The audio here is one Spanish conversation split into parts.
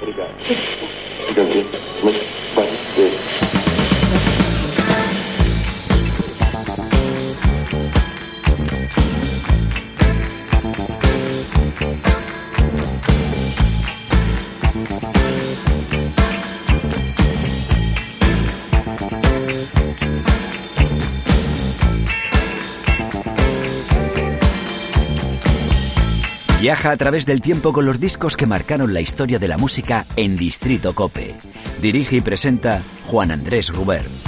Obrigado. Obrigado. Mas, vai. Viaja a través del tiempo con los discos que marcaron la historia de la música en Distrito Cope. Dirige y presenta Juan Andrés Rubert.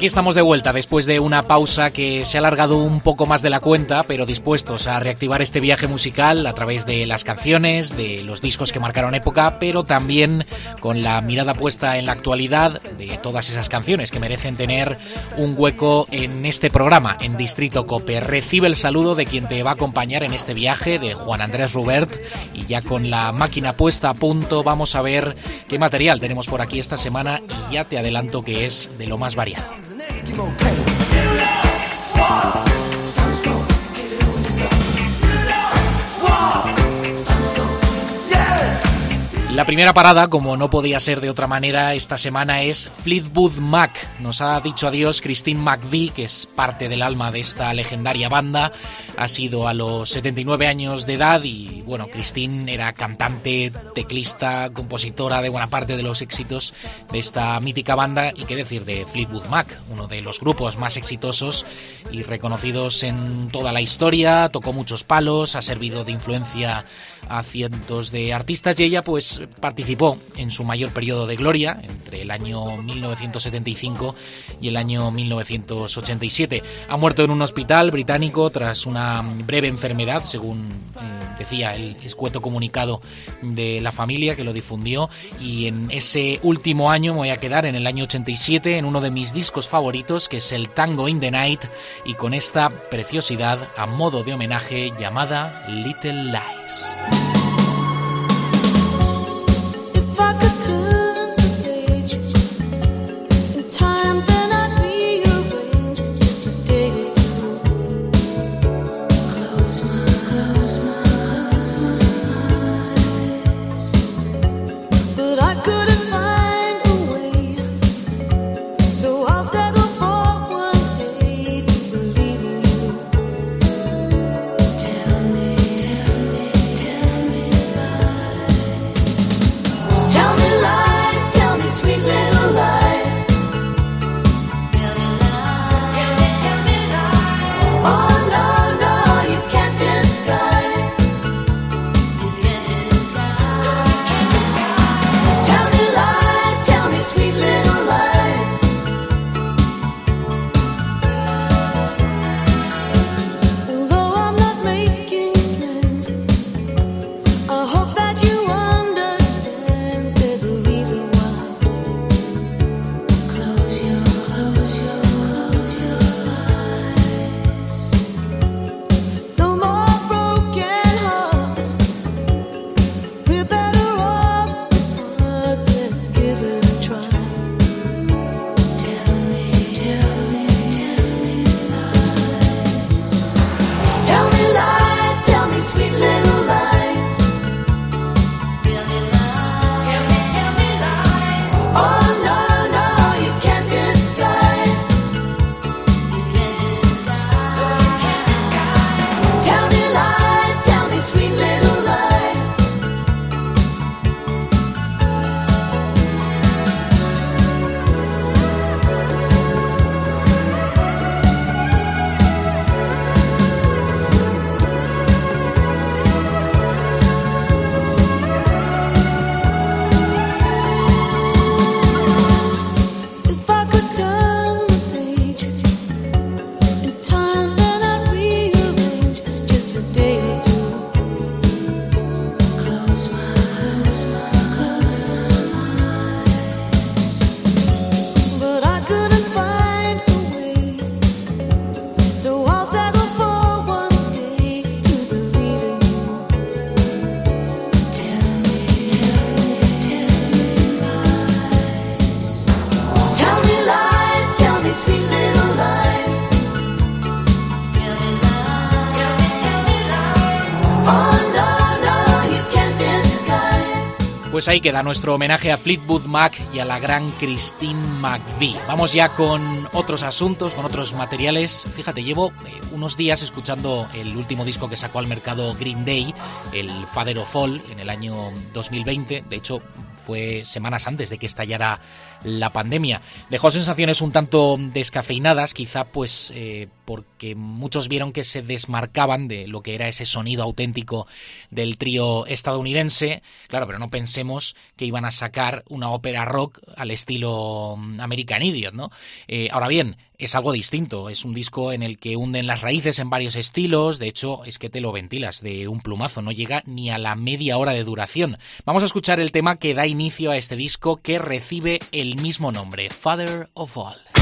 Aquí estamos de vuelta después de una pausa que se ha alargado un poco más de la cuenta, pero dispuestos a reactivar este viaje musical a través de las canciones, de los discos que marcaron época, pero también con la mirada puesta en la actualidad de todas esas canciones que merecen tener un hueco en este programa, en Distrito Cope. Recibe el saludo de quien te va a acompañar en este viaje, de Juan Andrés Rubert, y ya con la máquina puesta a punto vamos a ver qué material tenemos por aquí esta semana y ya te adelanto que es de lo más variado. you okay. You what? La primera parada, como no podía ser de otra manera, esta semana es Fleetwood Mac. Nos ha dicho adiós Christine McVie, que es parte del alma de esta legendaria banda. Ha sido a los 79 años de edad y, bueno, Christine era cantante, teclista, compositora de buena parte de los éxitos de esta mítica banda y qué decir de Fleetwood Mac, uno de los grupos más exitosos y reconocidos en toda la historia. Tocó muchos palos, ha servido de influencia a cientos de artistas y ella pues participó en su mayor periodo de gloria entre el año 1975 y el año 1987. Ha muerto en un hospital británico tras una breve enfermedad, según eh, decía el escueto comunicado de la familia que lo difundió y en ese último año me voy a quedar en el año 87 en uno de mis discos favoritos que es el Tango in the Night y con esta preciosidad a modo de homenaje llamada Little Lies. Ahí queda nuestro homenaje a Fleetwood Mac y a la gran Christine McVie. Vamos ya con otros asuntos, con otros materiales. Fíjate, llevo eh, unos días escuchando el último disco que sacó al mercado Green Day, el Father of All, en el año 2020. De hecho, fue semanas antes de que estallara la pandemia. Dejó sensaciones un tanto descafeinadas, quizá pues eh, porque muchos vieron que se desmarcaban de lo que era ese sonido auténtico del trío estadounidense. Claro, pero no pensemos que iban a sacar una ópera rock al estilo mm, American Idiot, ¿no? Eh, ahora bien, es algo distinto. Es un disco en el que hunden las raíces en varios estilos. De hecho, es que te lo ventilas de un plumazo. No llega ni a la media hora de duración. Vamos a escuchar el tema que da inicio a este disco que recibe el mismo nombre, Father of All.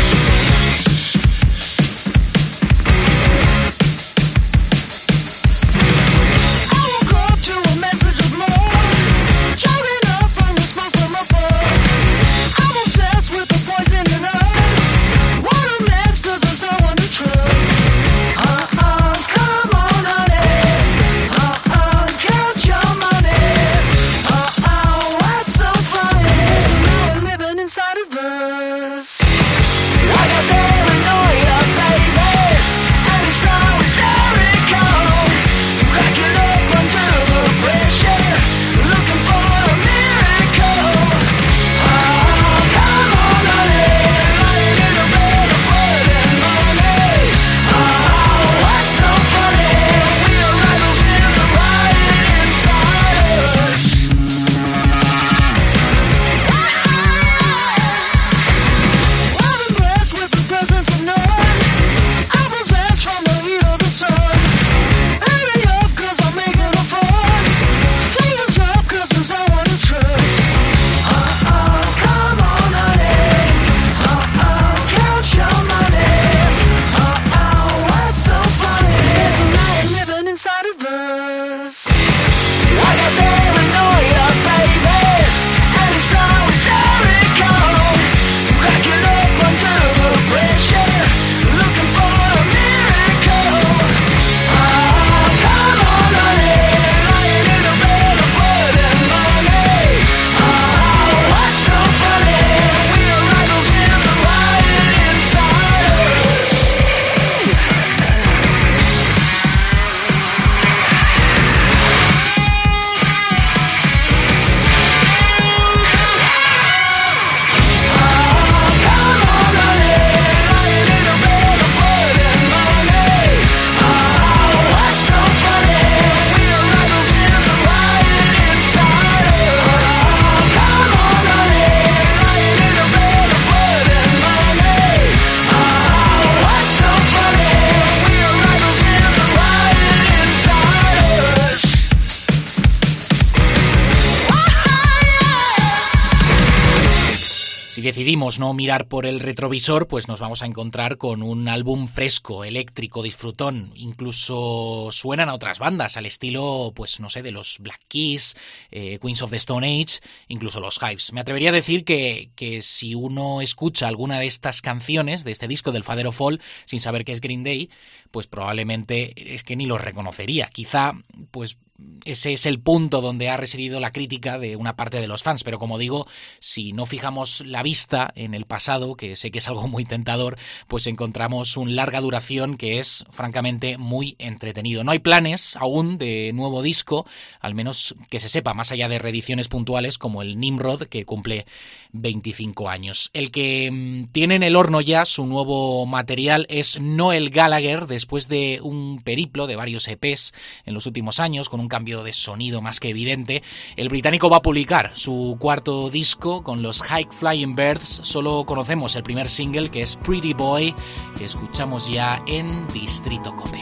No mirar por el retrovisor, pues nos vamos a encontrar con un álbum fresco, eléctrico, disfrutón. Incluso suenan a otras bandas, al estilo, pues no sé, de los Black Keys, eh, Queens of the Stone Age, incluso los Hives. Me atrevería a decir que, que, si uno escucha alguna de estas canciones, de este disco del Fadero Fall, sin saber que es Green Day, pues probablemente es que ni los reconocería. Quizá, pues ese es el punto donde ha residido la crítica de una parte de los fans, pero como digo, si no fijamos la vista en el pasado, que sé que es algo muy tentador, pues encontramos un larga duración que es francamente muy entretenido. No hay planes aún de nuevo disco, al menos que se sepa, más allá de reediciones puntuales como el Nimrod, que cumple 25 años. El que mm, tiene en el horno ya su nuevo material es Noel Gallagher, después de un periplo de varios EPs en los últimos años, con un cambio de sonido más que evidente, el británico va a publicar su cuarto disco con los High Flying Birds. Solo conocemos el primer single que es Pretty Boy, que escuchamos ya en Distrito Cope.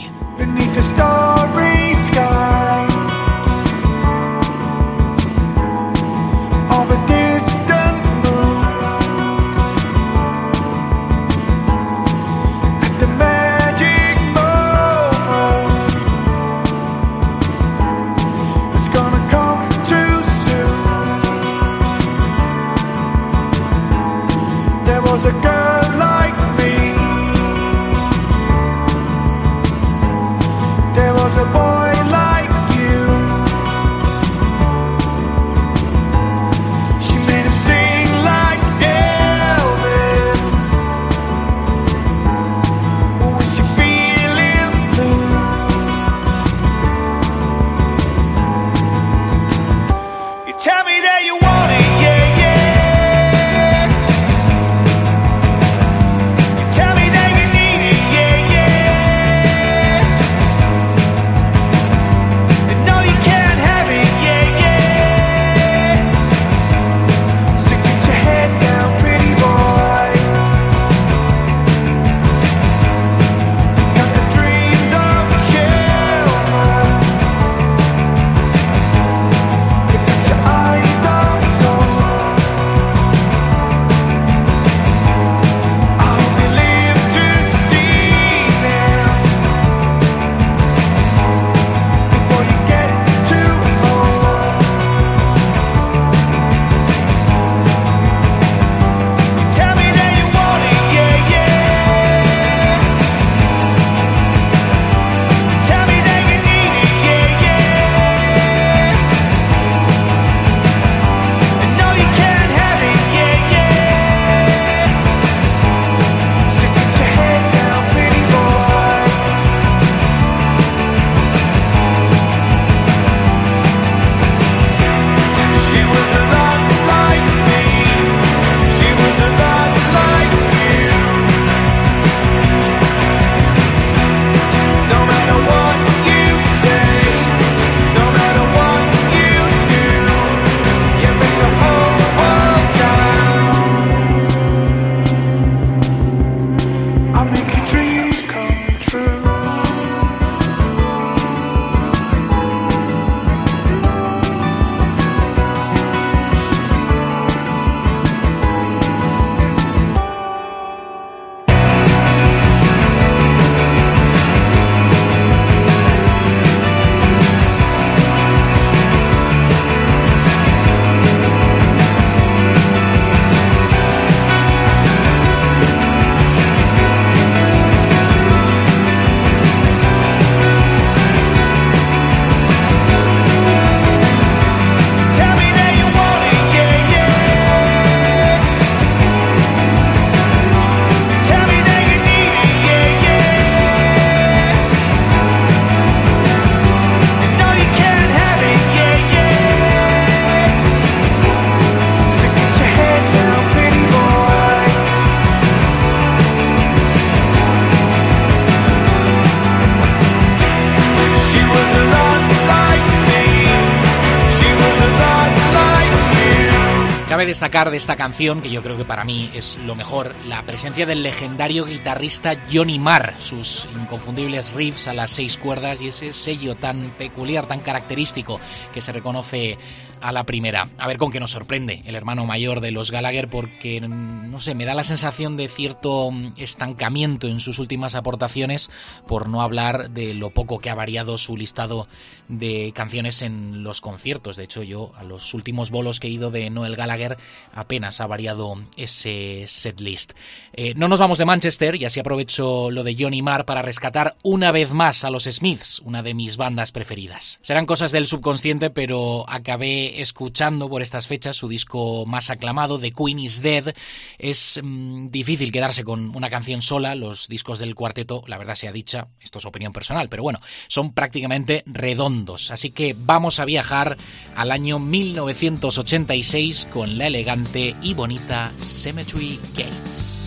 Destacar de esta canción, que yo creo que para mí es lo mejor, la presencia del legendario guitarrista Johnny Marr, sus inconfundibles riffs a las seis cuerdas y ese sello tan peculiar, tan característico que se reconoce a la primera. A ver con qué nos sorprende el hermano mayor de los Gallagher porque, no sé, me da la sensación de cierto estancamiento en sus últimas aportaciones por no hablar de lo poco que ha variado su listado de canciones en los conciertos. De hecho, yo a los últimos bolos que he ido de Noel Gallagher apenas ha variado ese setlist. Eh, no nos vamos de Manchester y así aprovecho lo de Johnny Marr para rescatar una vez más a los Smiths, una de mis bandas preferidas. Serán cosas del subconsciente, pero acabé escuchando por estas fechas su disco más aclamado, The Queen is Dead. Es mm, difícil quedarse con una canción sola. Los discos del cuarteto, la verdad sea dicha, esto es opinión personal, pero bueno, son prácticamente redondos. Así que vamos a viajar al año 1986 con la elegante y bonita Cemetery Gates.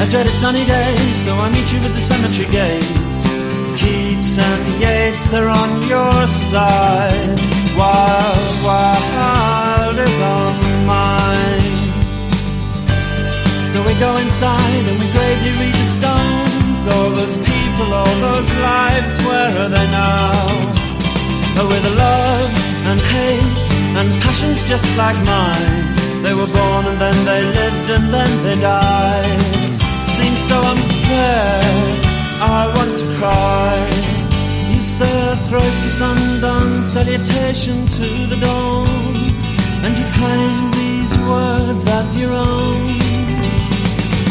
A dreaded sunny day, so I meet you at the cemetery gates. Keats and Yates are on your side, while Wild is on mine. So we go inside and we gravely read the stones. All those people, all those lives, where are they now? Oh, with the loves and hates and passions just like mine. They were born and then they lived and then they died so unfair. I want to cry. You say a thrice undone salutation to the dawn, and you claim these words as your own.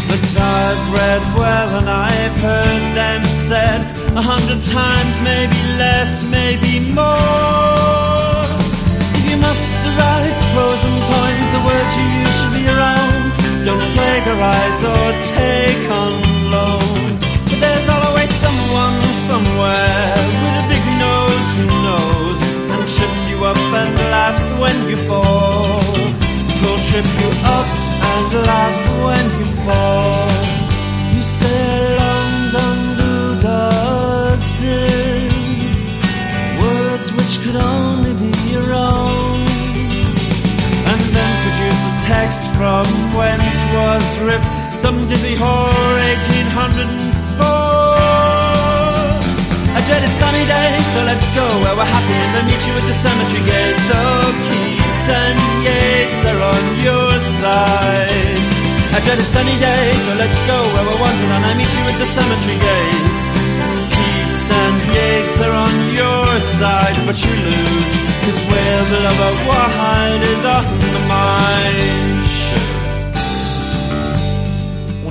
But I've read well and I've heard them said a hundred times, maybe less, maybe more. Plagiarize or take on loan. But there's always someone somewhere with a big nose who knows and trips you up and laughs when you fall. He'll trip you up and laugh when you fall. You say London do dusted words which could only from whence was ripped some dizzy whore 1804. A dreaded sunny day, so let's go where we're happy and then meet you at the cemetery gate. So Keats and Yates are on your side. A dreaded sunny day, so let's go where we're wanted and I meet you at the cemetery gates. Yates are on your side, but you lose. Cause where the lover wide is on the mind.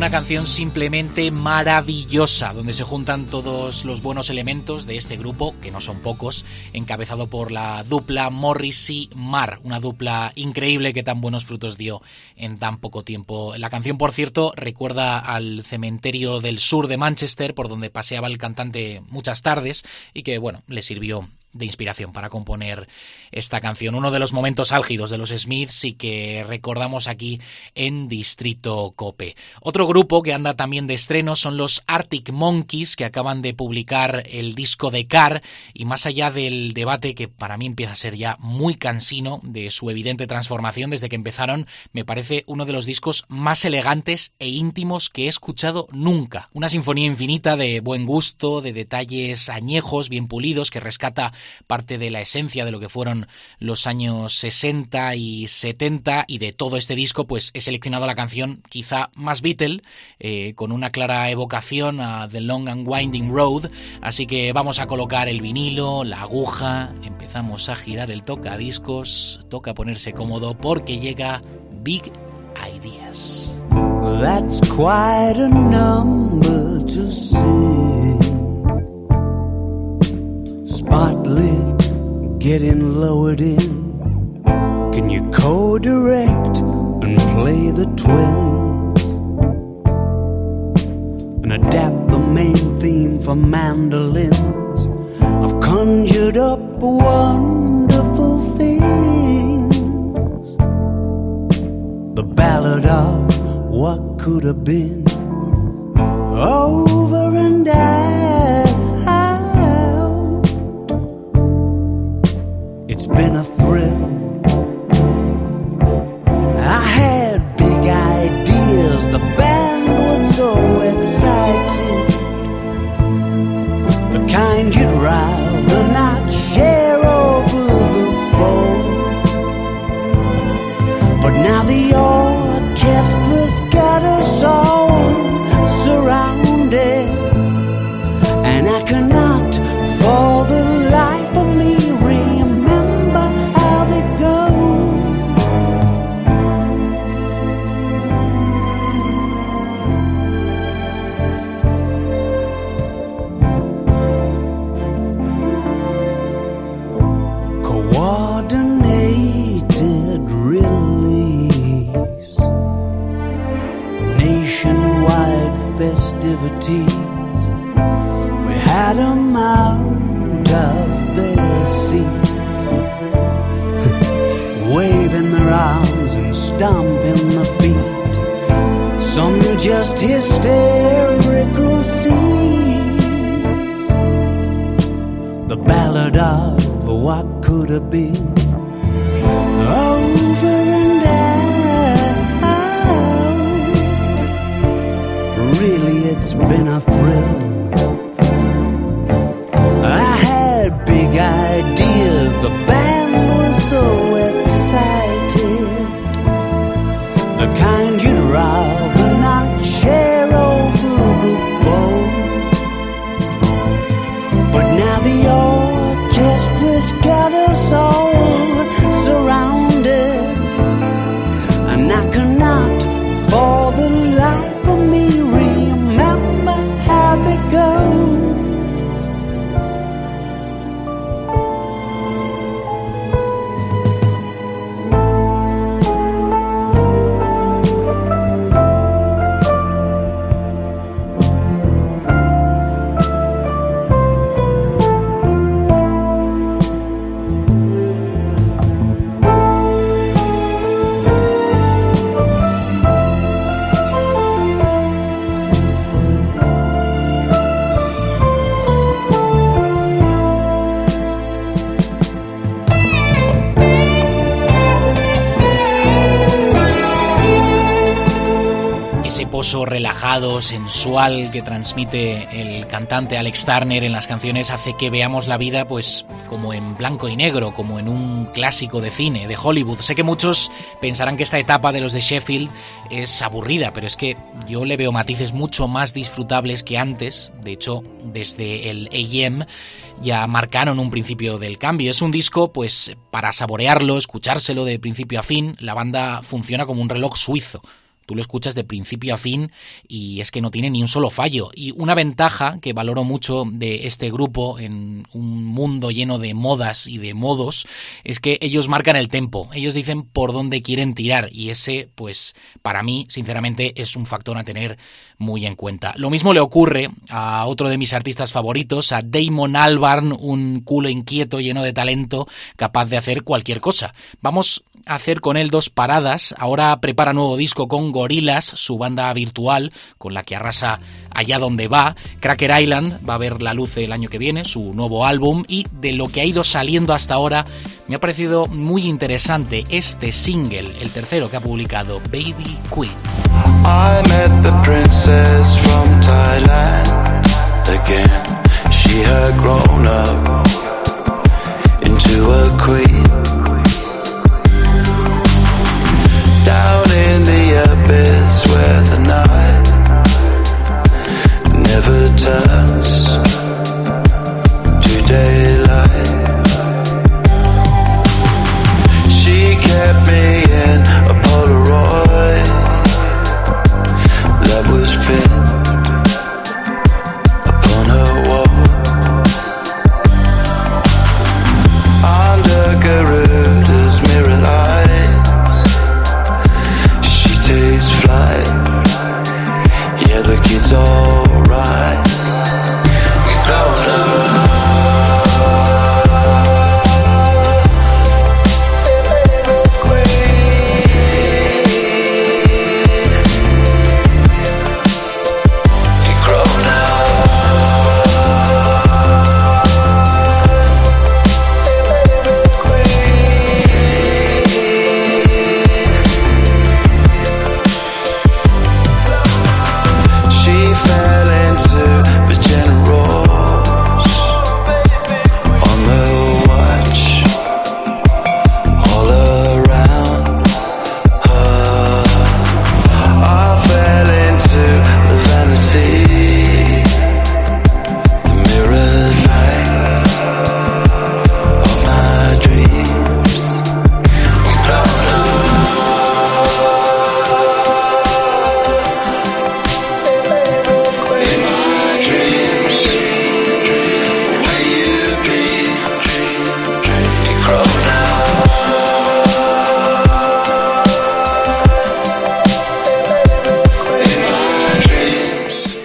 Una canción simplemente maravillosa, donde se juntan todos los buenos elementos de este grupo, que no son pocos, encabezado por la dupla Morrissey-Mar, una dupla increíble que tan buenos frutos dio en tan poco tiempo. La canción, por cierto, recuerda al cementerio del sur de Manchester, por donde paseaba el cantante muchas tardes y que, bueno, le sirvió de inspiración para componer esta canción. Uno de los momentos álgidos de los Smiths y que recordamos aquí en Distrito Cope. Otro grupo que anda también de estreno son los Arctic Monkeys que acaban de publicar el disco de Car y más allá del debate que para mí empieza a ser ya muy cansino de su evidente transformación desde que empezaron, me parece uno de los discos más elegantes e íntimos que he escuchado nunca. Una sinfonía infinita de buen gusto, de detalles añejos, bien pulidos, que rescata parte de la esencia de lo que fueron los años 60 y 70 y de todo este disco pues he seleccionado la canción quizá más Beatle eh, con una clara evocación a The Long and Winding Road. Así que vamos a colocar el vinilo, la aguja empezamos a girar el tocadiscos. Toca ponerse cómodo porque llega Big Ideas spotlit, getting lowered in. Can you co-direct and play the twins? And adapt the main theme for mandolins? I've conjured up wonderful things. The ballad of what could have been it's que transmite el cantante Alex Turner en las canciones hace que veamos la vida pues como en blanco y negro, como en un clásico de cine, de Hollywood. Sé que muchos pensarán que esta etapa de los de Sheffield es aburrida, pero es que yo le veo matices mucho más disfrutables que antes. De hecho, desde el AM ya marcaron un principio del cambio. Es un disco, pues, para saborearlo, escuchárselo de principio a fin. La banda funciona como un reloj suizo. Tú lo escuchas de principio a fin y es que no tiene ni un solo fallo. Y una ventaja que valoro mucho de este grupo en un mundo lleno de modas y de modos es que ellos marcan el tempo. Ellos dicen por dónde quieren tirar y ese, pues, para mí, sinceramente, es un factor a tener muy en cuenta. Lo mismo le ocurre a otro de mis artistas favoritos, a Damon Albarn, un culo inquieto, lleno de talento, capaz de hacer cualquier cosa. Vamos a hacer con él dos paradas. Ahora prepara nuevo disco con Gorillaz, su banda virtual, con la que arrasa allá donde va. Cracker Island va a ver la luz el año que viene, su nuevo álbum, y de lo que ha ido saliendo hasta ahora, me ha parecido muy interesante este single, el tercero que ha publicado, Baby Queen. I met the princess from Thailand. She grown up into a queen. Down abyss where the night never turns to daylight.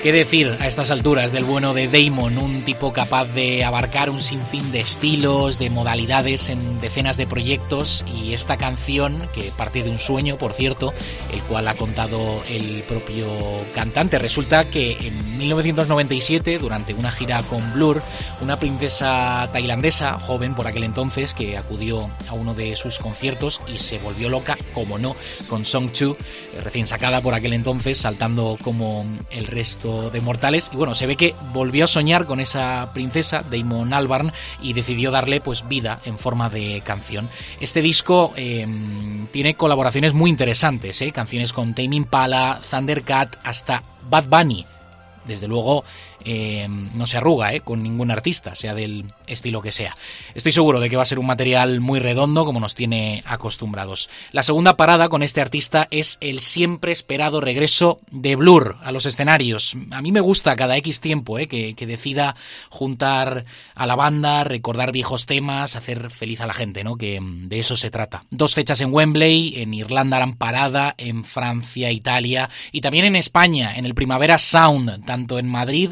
¿Qué decir a estas alturas del bueno de Damon, un tipo capaz de abarcar un sinfín de estilos, de modalidades en decenas de proyectos y esta canción, que parte de un sueño, por cierto, el cual ha contado el propio cantante. Resulta que en 1997, durante una gira con Blur, una princesa tailandesa, joven por aquel entonces, que acudió a uno de sus conciertos y se volvió loca, como no, con Song 2, eh, recién sacada por aquel entonces, saltando como el resto de mortales. Y bueno, se ve que volvió a soñar con esa princesa, Damon Albarn, y decidió darle pues vida en forma de canción. Este disco em, tiene colaboraciones muy interesantes, ¿eh? canciones con Tame Impala, Thundercat, hasta Bad Bunny. Desde luego, em, no se arruga ¿eh? con ningún artista, sea del estilo que sea. Estoy seguro de que va a ser un material muy redondo como nos tiene acostumbrados. La segunda parada con este artista es el siempre esperado regreso de Blur a los escenarios. A mí me gusta cada X tiempo ¿eh? que, decida juntar a la banda, recordar viejos temas, hacer feliz a la gente, ¿no? que de eso se trata. Dos fechas en Wembley, en Irlanda harán parada, en Francia, Italia y también en España, en el Primavera Sound, tanto en Madrid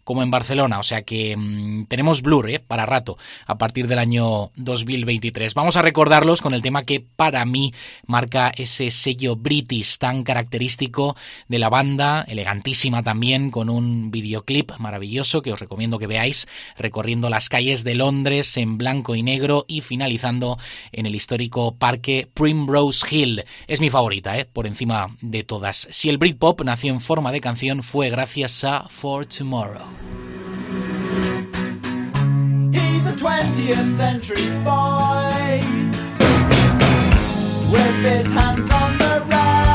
como en Barcelona. O sea que mm, tenemos Blur ¿eh? para rato a partir del año 2023. Vamos a recordarlos con el tema que para mí marca ese sello British tan característico de la banda, elegantísima también, con un videoclip maravilloso que os recomiendo que veáis, recorriendo las calles de Londres en blanco y negro y finalizando en el histórico parque Primrose Hill. Es mi favorita, ¿eh? por encima de todas. Si el Britpop nació en forma de canción fue gracias a For Tomorrow. He's a 20th century boy with his hands on the rails,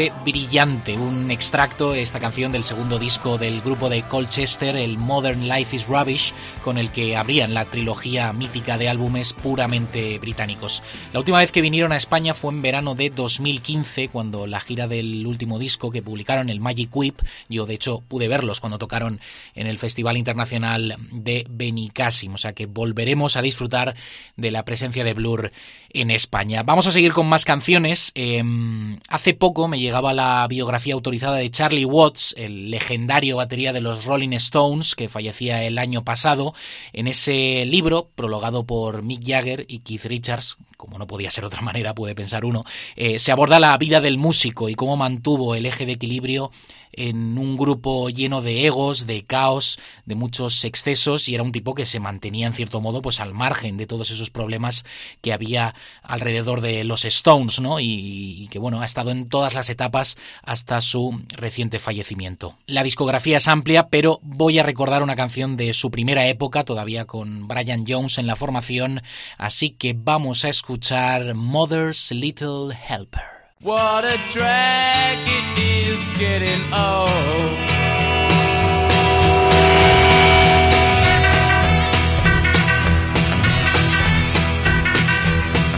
parte brillante. Un extracto, esta canción del segundo disco del grupo de Colchester, el Modern Life is Rubbish, con el que abrían la trilogía mítica de álbumes puramente británicos. La última vez que vinieron a España fue en verano de 2015, cuando la gira del último disco que publicaron, el Magic Whip, yo de hecho pude verlos cuando tocaron en el Festival Internacional de Benicassim, o sea que volveremos a disfrutar de la presencia de Blur en España. Vamos a seguir con más canciones. Em, hace poco me llegaba la biografía autorizada de Charlie Watts, el legendario batería de los Rolling Stones, que fallecía el año pasado. En ese libro, prologado por Mick Jagger y Keith Richards, como no podía ser otra manera, puede pensar uno, eh, se aborda la vida del músico y cómo mantuvo el eje de equilibrio en un grupo lleno de egos, de caos, de muchos excesos y era un tipo que se mantenía en cierto modo pues al margen de todos esos problemas que había alrededor de los Stones, ¿no? Y, y que bueno, ha estado en todas las etapas hasta su reciente fallecimiento. La discografía es amplia, pero voy a recordar una canción de su primera época, todavía con Brian Jones en la formación, así que vamos a escuchar Mother's Little Helper. What a drag it is getting old.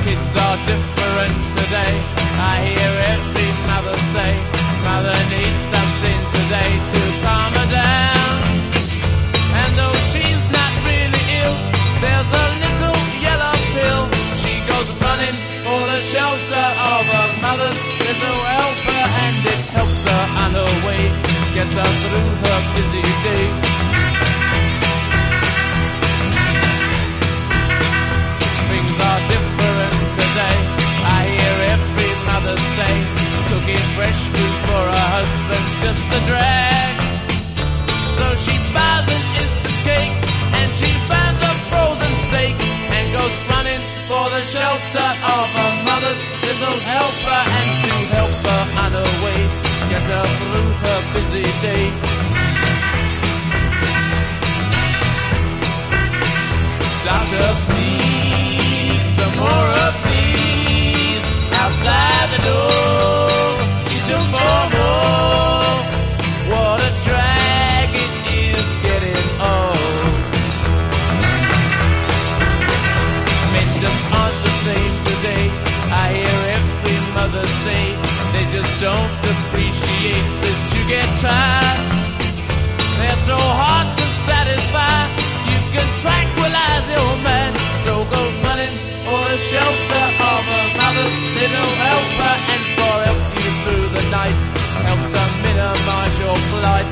Kids are different today. I hear every mother say, Mother needs something today to calm little helper and to help her on her way, get her through her busy day. Doctor, please, some more of these outside the door. She took four more. Mother say they just don't appreciate that you get tired. They're so hard to satisfy. You can tranquilize your mind. So go running for the shelter of a mother's little helper and for help you through the night. Help to minimize your flight.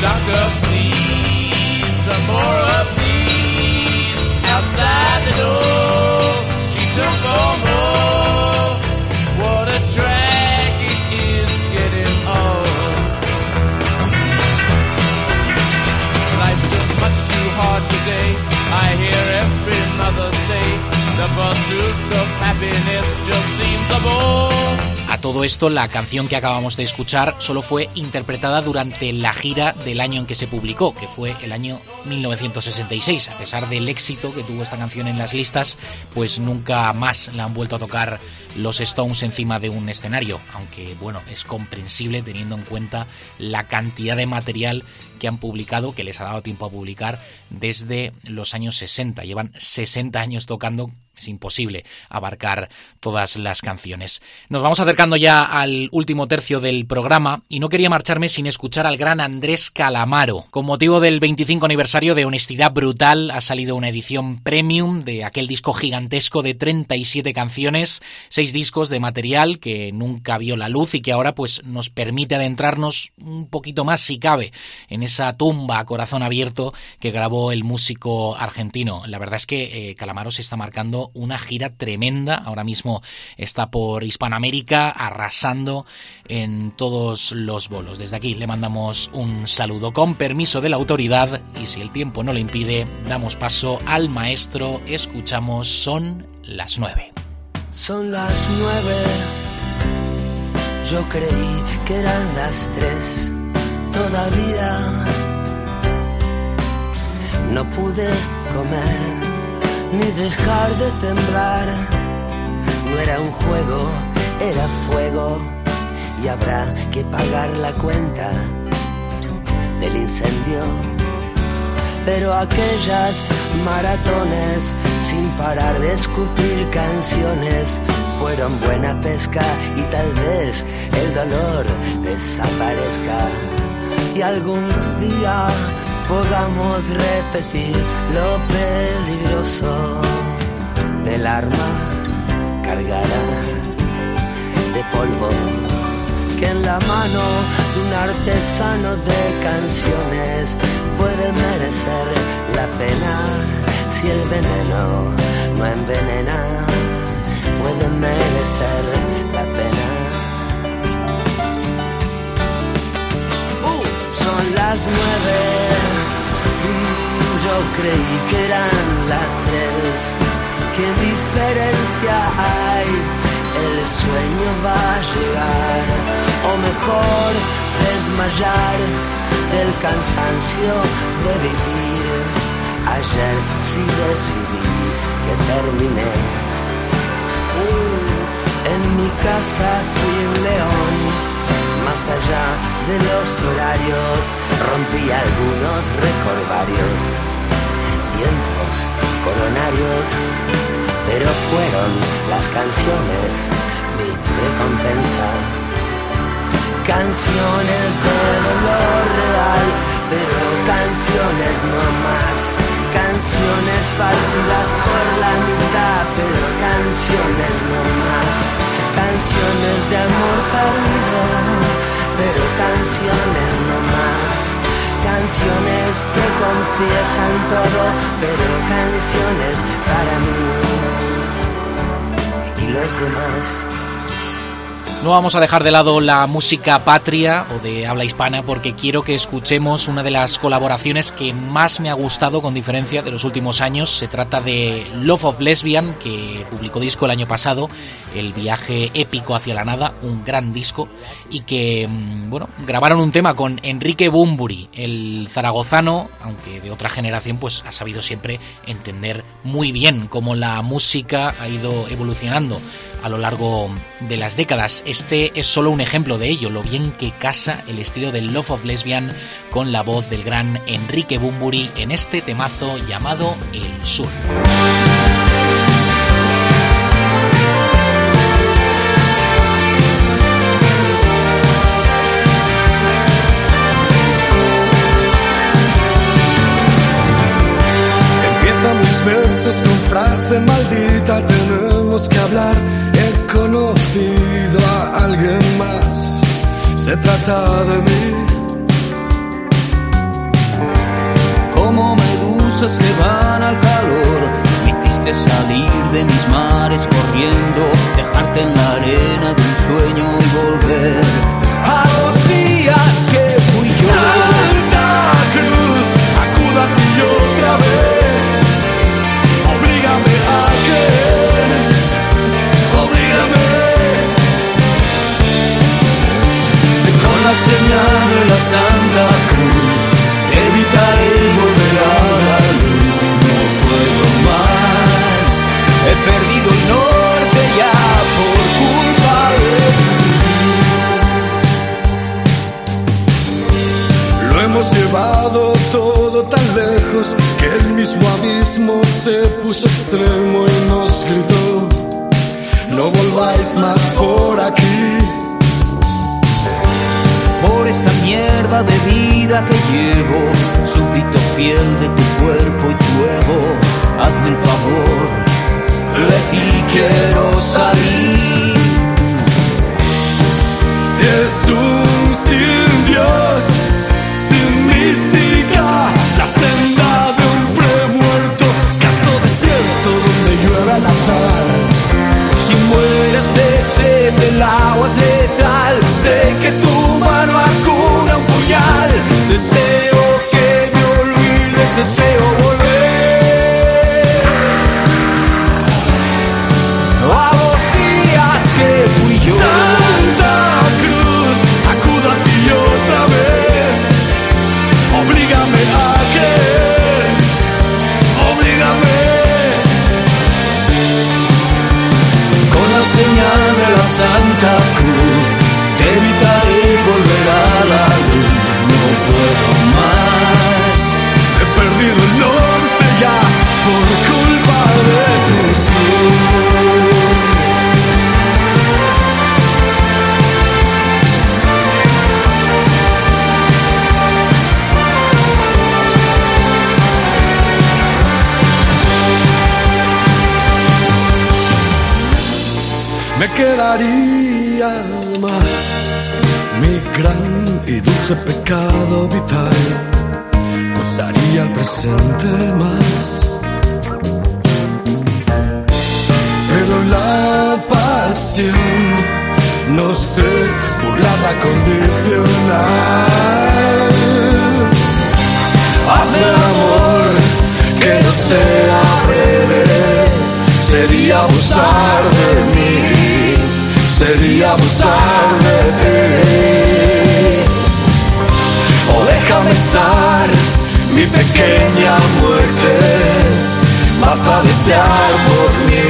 Doctor, a todo esto, la canción que acabamos de escuchar solo fue interpretada durante la gira del año en que se publicó, que fue el año 1966. A pesar del éxito que tuvo esta canción en las listas, pues nunca más la han vuelto a tocar los Stones encima de un escenario, aunque bueno, es comprensible teniendo en cuenta la cantidad de material que han publicado, que les ha dado tiempo a publicar desde los años 60. Llevan 60 años tocando es imposible abarcar todas las canciones. Nos vamos acercando ya al último tercio del programa y no quería marcharme sin escuchar al gran Andrés Calamaro. Con motivo del 25 aniversario de Honestidad Brutal ha salido una edición premium de aquel disco gigantesco de 37 canciones, seis discos de material que nunca vio la luz y que ahora pues nos permite adentrarnos un poquito más si cabe en esa tumba a corazón abierto que grabó el músico argentino. La verdad es que eh, Calamaro se está marcando una gira tremenda. Ahora mismo está por Hispanoamérica arrasando en todos los bolos. Desde aquí le mandamos un saludo con permiso de la autoridad y si el tiempo no lo impide, damos paso al maestro. Escuchamos Son las nueve. Son las nueve. Yo creí que eran las tres. Todavía no pude comer ni dejar de temblar. todo era un juego, era fuego y habrá que pagar la cuenta del incendio. Pero aquellas maratones sin parar de escupir canciones fueron buena pesca y tal vez el dolor desaparezca y algún día podamos repetir lo peligroso del arma cargada de polvo que en la mano de un artesano de canciones puede merecer la pena. Si el veneno no envenena puede merecer la pena son las nueve. Mm, yo creí que eran las tres. Qué diferencia hay. El sueño va a llegar. O mejor desmayar del cansancio de vivir. Ayer sí decidí que terminé. Uh, en mi casa fui un león más allá de los horarios rompí algunos recordarios. Tiempos coronarios pero fueron las canciones mi recompensa. Canciones de dolor real pero canciones no más. Canciones partidas por la mitad pero canciones no más canciones de amor perdido pero canciones no más. Canciones que confiesan todo pero canciones para mí. Y los demás No vamos a dejar de lado la música patria o de habla hispana porque quiero que escuchemos una de las colaboraciones que más me ha gustado con diferencia de los últimos años. Se trata de Love of Lesbian, que publicó disco el año pasado, El viaje épico hacia la nada, un gran disco, y que, mm, bueno, grabaron un tema con Enrique Bumburi, el zaragozano, aunque de otra generación, pues ha sabido siempre entender muy bien cómo la música ha ido evolucionando a lo largo de las décadas. Este es solo un ejemplo de ello, lo bien que casa el estilo del Love of Lesbian con la voz del gran Enrique Bumburi en este temazo llamado El Sur. Empiezan mis versos con frase maldita, tenemos que hablar. Trata de mí. como medusas que van al calor. Me hiciste salir de mis mares corriendo, dejarte en la arena de un sueño y volver a los días que fui yo. Santa Cruz, acuda a ti otra vez. Señal de la Santa Cruz, evitaré volver a la luz. No puedo más, he perdido el norte ya por culpa de tu Lo hemos llevado todo tan lejos que el mismo abismo se puso extremo y nos gritó, no volváis más por aquí. Esta mierda de vida que llevo, súbdito fiel de tu cuerpo y tu ego, hazme el favor, de ti quiero salir. Desvelaría más mi gran y dulce pecado vital. Usaría el presente más. Pero la pasión no sé burlada condicional. Haz el amor que no sea breve, sería abusar de mí, sería abusar de ti. O déjame estar, mi pequeña muerte, vas a desear por mí,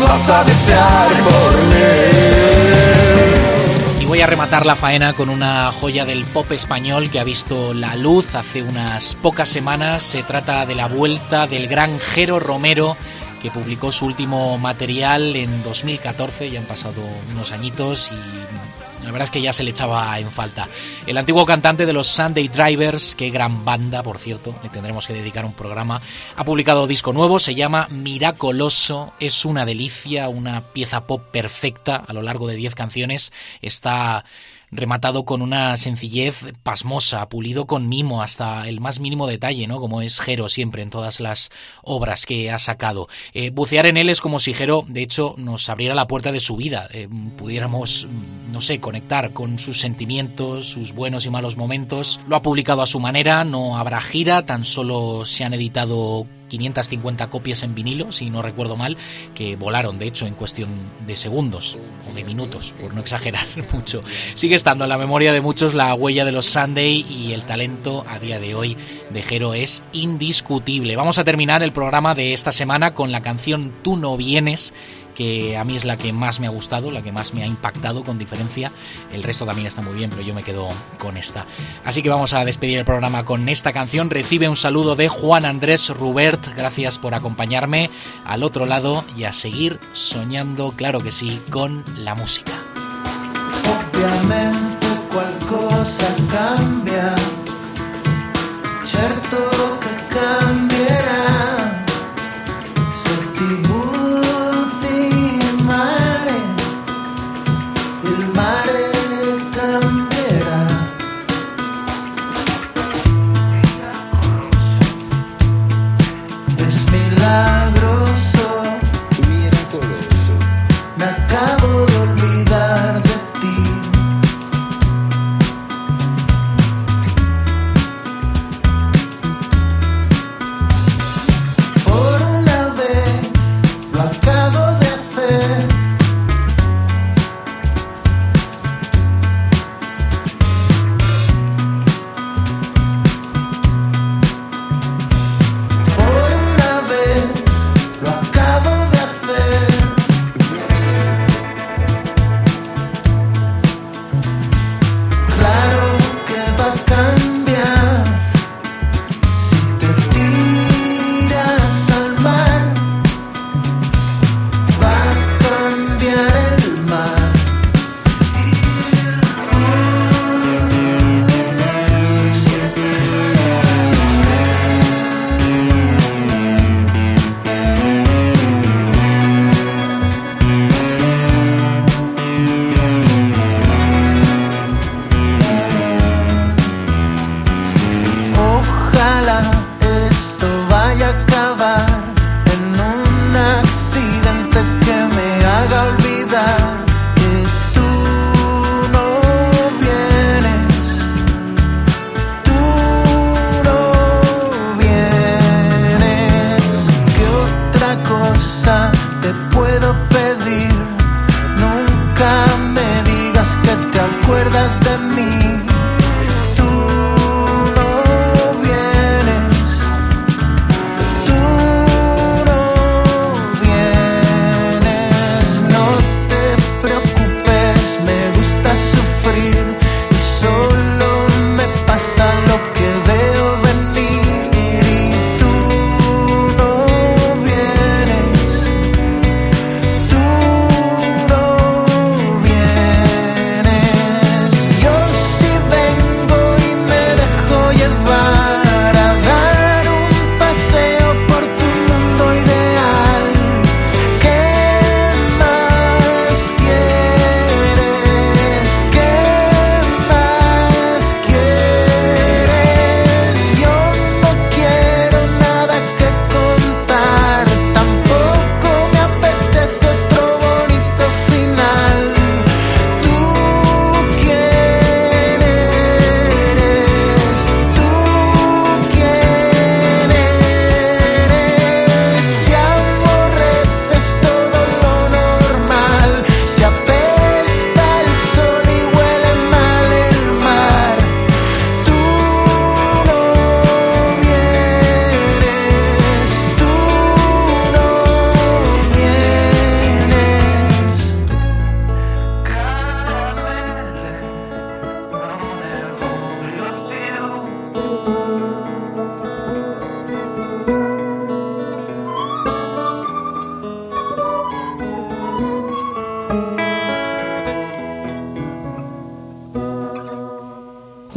vas a desear por mí. Y voy a rematar la faena con una joya del pop español que ha visto la luz hace unas pocas semanas. Se trata de la vuelta del gran Jero Romero que publicó su último material en 2014, ya han pasado unos añitos y la verdad es que ya se le echaba en falta. El antiguo cantante de los Sunday Drivers, qué gran banda, por cierto, le tendremos que dedicar un programa, ha publicado disco nuevo, se llama Miracoloso, es una delicia, una pieza pop perfecta a lo largo de 10 canciones, está rematado con una sencillez pasmosa, pulido con mimo hasta el más mínimo detalle, ¿no? Como es Jero siempre en todas las obras que ha sacado. Eh, bucear en él es como si Jero, de hecho, nos abriera la puerta de su vida, eh, pudiéramos, no sé, conectar con sus sentimientos, sus buenos y malos momentos. Lo ha publicado a su manera, no habrá gira, tan solo se han editado 550 copias en vinilo, si no recuerdo mal, que volaron, de hecho, en cuestión de segundos o de minutos, por no exagerar mucho. Sigue estando en la memoria de muchos la huella de los Sunday y el talento a día de hoy de Jero es indiscutible. Vamos a terminar el programa de esta semana con la canción Tú no vienes que a mí es la que más me ha gustado, la que más me ha impactado con diferencia. El resto también está muy bien, pero yo me quedo con esta. Así que vamos a despedir el programa con esta canción. Recibe un saludo de Juan Andrés Rubert. Gracias por acompañarme al otro lado y a seguir soñando, claro que sí, con la música. Ovviamente qualcosa cambia,